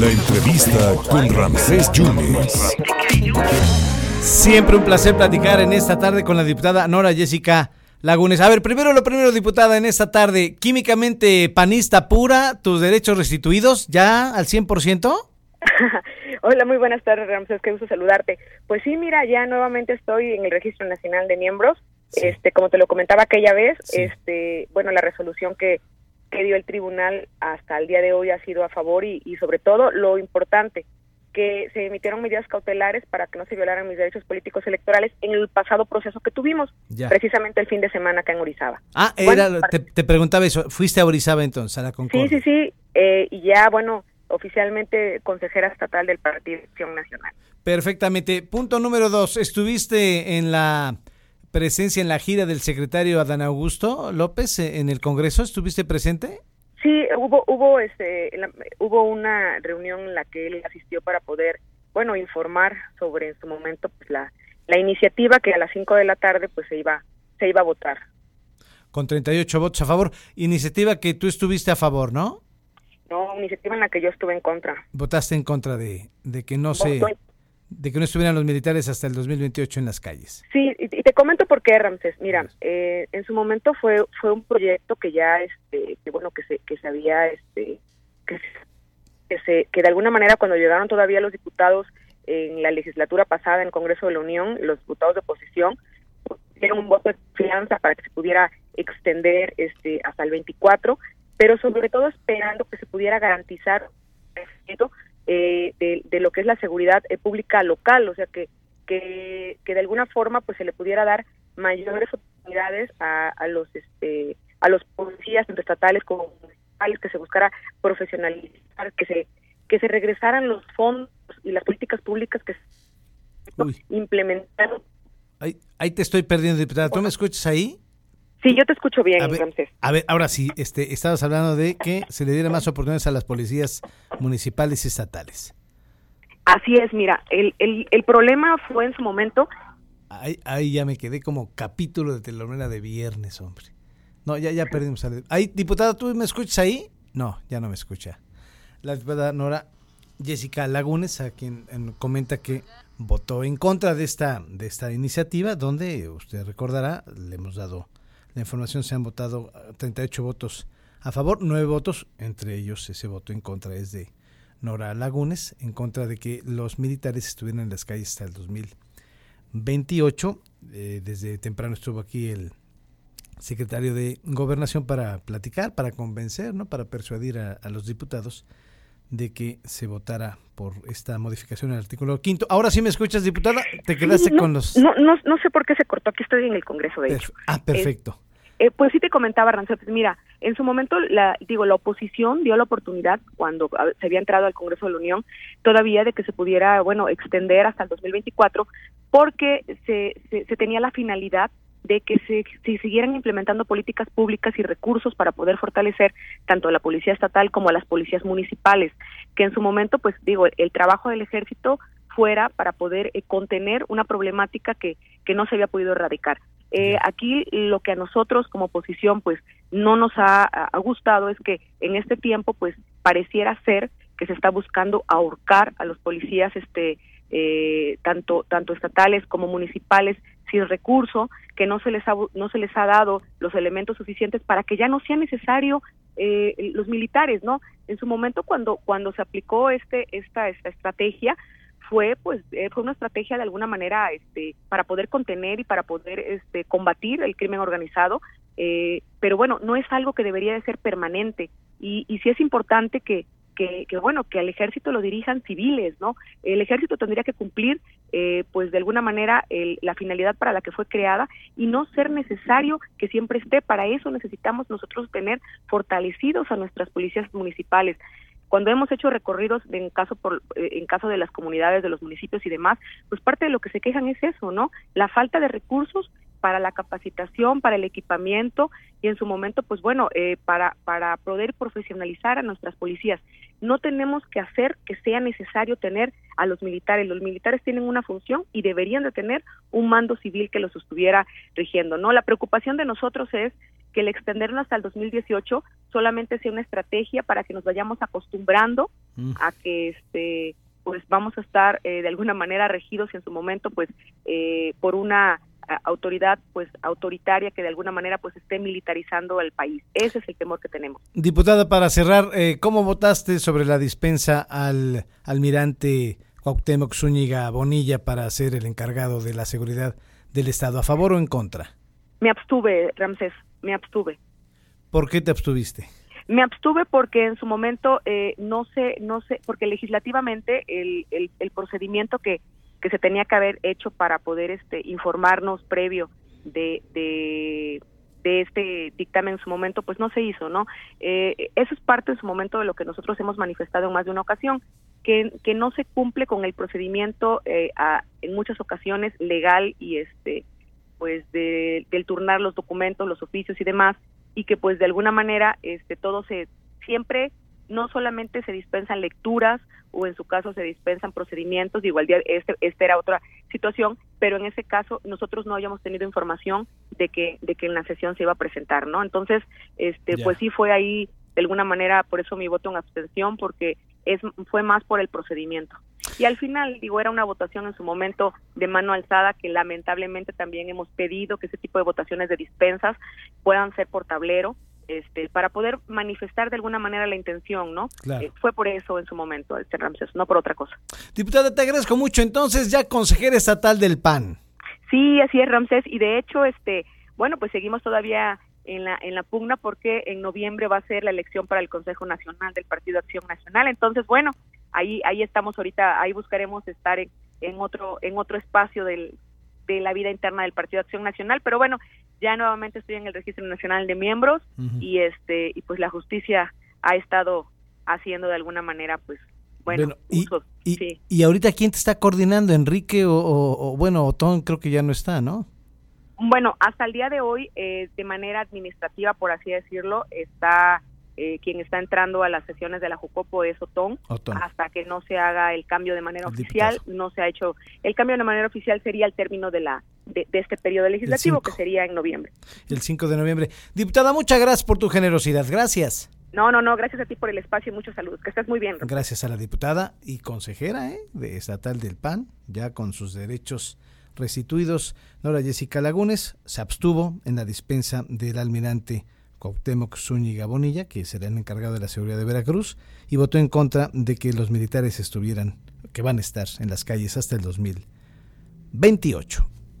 La entrevista con Ramsés Yunes. Siempre un placer platicar en esta tarde con la diputada Nora Jessica Lagunes. A ver, primero lo primero, diputada, en esta tarde, químicamente panista pura, tus derechos restituidos ya al 100%? Hola, muy buenas tardes, Ramsés, qué gusto saludarte. Pues sí, mira, ya nuevamente estoy en el Registro Nacional de Miembros. Este, como te lo comentaba aquella vez, este, bueno, la resolución que, que dio el tribunal hasta el día de hoy ha sido a favor y, y sobre todo lo importante, que se emitieron medidas cautelares para que no se violaran mis derechos políticos electorales en el pasado proceso que tuvimos, Ya. precisamente el fin de semana acá en Orizaba. Ah, Bueno, era, te, te preguntaba eso. ¿Fuiste a Orizaba entonces, a la Sí, Concordia? sí, sí, eh, y ya, bueno, oficialmente consejera estatal del Partido Acción Nacional. Perfectamente. Punto número dos. ¿Estuviste en la presencia, en la gira del secretario Adán Augusto López eh, en el Congreso? ¿Estuviste presente? Sí, hubo hubo este la- hubo una reunión en la que él asistió para poder, bueno, informar sobre en su momento pues la la iniciativa que a las 5 de la tarde pues se iba se iba a votar. Con 38 votos a favor. Iniciativa que tú estuviste a favor, ¿no? No, iniciativa en la que yo estuve en contra. Votaste en contra de, de que no se, de que no estuvieran los militares hasta el 2028 en las calles. Sí, te comento por qué, Ramses. Mira, eh, en su momento fue fue un proyecto que ya, este, que bueno, que se que se había, este, que se, que se que de alguna manera cuando llegaron todavía los diputados en la legislatura pasada en el Congreso de la Unión, los diputados de oposición pues, dieron un voto de confianza para que se pudiera extender, este, hasta el 24, pero sobre todo esperando que se pudiera garantizar eh, de, de lo que es la seguridad eh, pública local, o sea que que, que de alguna forma pues se le pudiera dar mayores oportunidades a, a los este a los policías tanto estatales como municipales que se buscara profesionalizar que se que se regresaran los fondos y las políticas públicas que se implementaron Ahí, ahí te estoy perdiendo, diputada. ¿Tú me escuchas ahí? sí yo te escucho bien A ver, Ramsés a ver, ahora sí, este, estabas hablando de que se le diera más oportunidades a las policías municipales y estatales. Así es mira el, el, el problema fue en su momento Ahí, ahí ya me quedé como capítulo de telenovela de viernes, hombre. No, ya, ya perdimos. Ahí, diputada, ¿tú me escuchas ahí? No, ya no me escucha. La diputada Nora Jessica Lagunes, a quien eh, comenta que votó en contra de esta, de esta iniciativa, donde usted recordará, le hemos dado la información, se han votado eh, 38 votos a favor, 9 votos, entre ellos ese voto en contra es de Nora Lagunes, en contra de que los militares estuvieran en las calles hasta el 2028. Eh, desde temprano estuvo aquí el secretario de Gobernación para platicar, para convencer, ¿no? para persuadir a, a los diputados de que se votara por esta modificación al artículo quinto. Ahora sí me escuchas, diputada, te quedaste Sí, no, con los... no, no, no sé por qué se cortó aquí estoy en el Congreso de hecho Perf- ah, perfecto. Eh, pues sí te comentaba, Rancel, pues mira, en su momento, la, digo, la oposición dio la oportunidad cuando a- se había entrado al Congreso de la Unión todavía de que se pudiera, bueno, extender hasta el 2024 porque se, se, se tenía la finalidad de que se, se siguieran implementando políticas públicas y recursos para poder fortalecer tanto a la policía estatal como a las policías municipales, que en su momento, pues digo, el trabajo del ejército fuera para poder eh, contener una problemática que, que no se había podido erradicar. Eh, aquí lo que a nosotros como oposición pues no nos ha, ha gustado es que en este tiempo pues pareciera ser que se está buscando ahorcar a los policías este eh, tanto tanto estatales como municipales sin recurso que no se les ha no se les ha dado los elementos suficientes para que ya no sea necesario eh, los militares no en su momento cuando cuando se aplicó este esta esta estrategia fue pues eh, fue una estrategia de alguna manera este para poder contener y para poder este combatir el crimen organizado eh, pero bueno no es algo que debería de ser permanente. Y, y sí es importante que que, que, bueno que al ejército lo dirijan civiles no el ejército tendría que cumplir eh, pues de alguna manera el- la finalidad para la que fue creada y no ser necesario que siempre esté. Para eso necesitamos nosotros tener fortalecidos a nuestras policías municipales cuando hemos hecho recorridos en caso por eh, en caso de las comunidades de los municipios y demás pues parte de lo que se quejan es eso no la falta de recursos para la capacitación para el equipamiento y en su momento pues bueno eh, para para poder profesionalizar a nuestras policías. No tenemos que hacer que sea necesario tener a los militares. Los militares tienen una función y deberían de tener un mando civil que los estuviera rigiendo no la preocupación de nosotros es que el extenderlo hasta el 2018 solamente sea una estrategia para que nos vayamos acostumbrando Mm. a que este pues vamos a estar eh, de alguna manera regidos en su momento pues eh, por una a- autoridad pues autoritaria que de alguna manera pues esté militarizando el país ese es el temor que tenemos Diputada, para cerrar, eh, ¿cómo votaste sobre la dispensa al almirante Cuauhtémoc Zúñiga Bonilla para ser el encargado de la seguridad del Estado? ¿A favor o en contra? me abstuve Ramsés me abstuve ¿Por qué te abstuviste? Me abstuve porque en su momento eh, no sé, no sé, porque legislativamente el, el, el procedimiento que, que se tenía que haber hecho para poder este informarnos previo de, de, de este dictamen en su momento, pues no se hizo, ¿no? Eh, eso es parte en su momento de lo que nosotros hemos manifestado en más de una ocasión, que, que no se cumple con el procedimiento eh, a- en muchas ocasiones legal y este pues de, del turnar los documentos, los oficios y demás, y que pues de alguna manera este todo se siempre no solamente se dispensan lecturas o en su caso se dispensan procedimientos, de igual día este esta era otra situación, pero en ese caso nosotros no habíamos tenido información de que de que en la sesión se iba a presentar, ¿no? Entonces, este pues sí fue ahí de alguna manera por eso mi voto en abstención porque es fue más por el procedimiento. Y al final, digo, era una votación en su momento de mano alzada que lamentablemente también hemos pedido que ese tipo de votaciones de dispensas puedan ser por tablero, este, para poder manifestar de alguna manera la intención, ¿no? Claro. Eh, fue por eso en su momento, este Ramses, no por otra cosa. Diputada, te agradezco mucho. Entonces, ya consejera estatal del PAN. Sí, así es, Ramsés, y de hecho, este, bueno, pues seguimos todavía en la en la pugna porque en noviembre va a ser la elección para el Consejo Nacional del Partido Acción Nacional. Entonces, bueno, ahí ahí estamos ahorita, ahí buscaremos estar en, en otro en otro espacio del de la vida interna del Partido Acción Nacional, pero bueno, ya nuevamente estoy en el Registro Nacional de Miembros y este y pues la justicia ha estado haciendo de alguna manera pues bueno, Bueno, y, uso, y- sí. y ahorita quién te está coordinando, Enrique o, o- o, bueno, Otón creo que ya no está, ¿no? Bueno, hasta el día de hoy, eh, de manera administrativa, por así decirlo, está eh, quien está entrando a las sesiones de la Jucopo es Otón, Otón. hasta que no se haga el cambio de manera El oficial, diputado. no se ha hecho. El cambio de manera oficial sería el término de la de, de este periodo legislativo, que sería en noviembre. El 5 de noviembre. Diputada, muchas gracias por tu generosidad. Gracias. No, no, no, gracias a ti por el espacio y muchos saludos. Que estés muy bien. Gracias a la diputada y consejera ¿eh? de estatal del PAN, ya con sus derechos restituidos. Nora Jessica Lagunes se abstuvo en la dispensa del almirante Cuauhtémoc Zúñiga Bonilla, que será el encargado de la seguridad de Veracruz, y votó en contra de que los militares estuvieran, que van a estar en las calles hasta el 2028.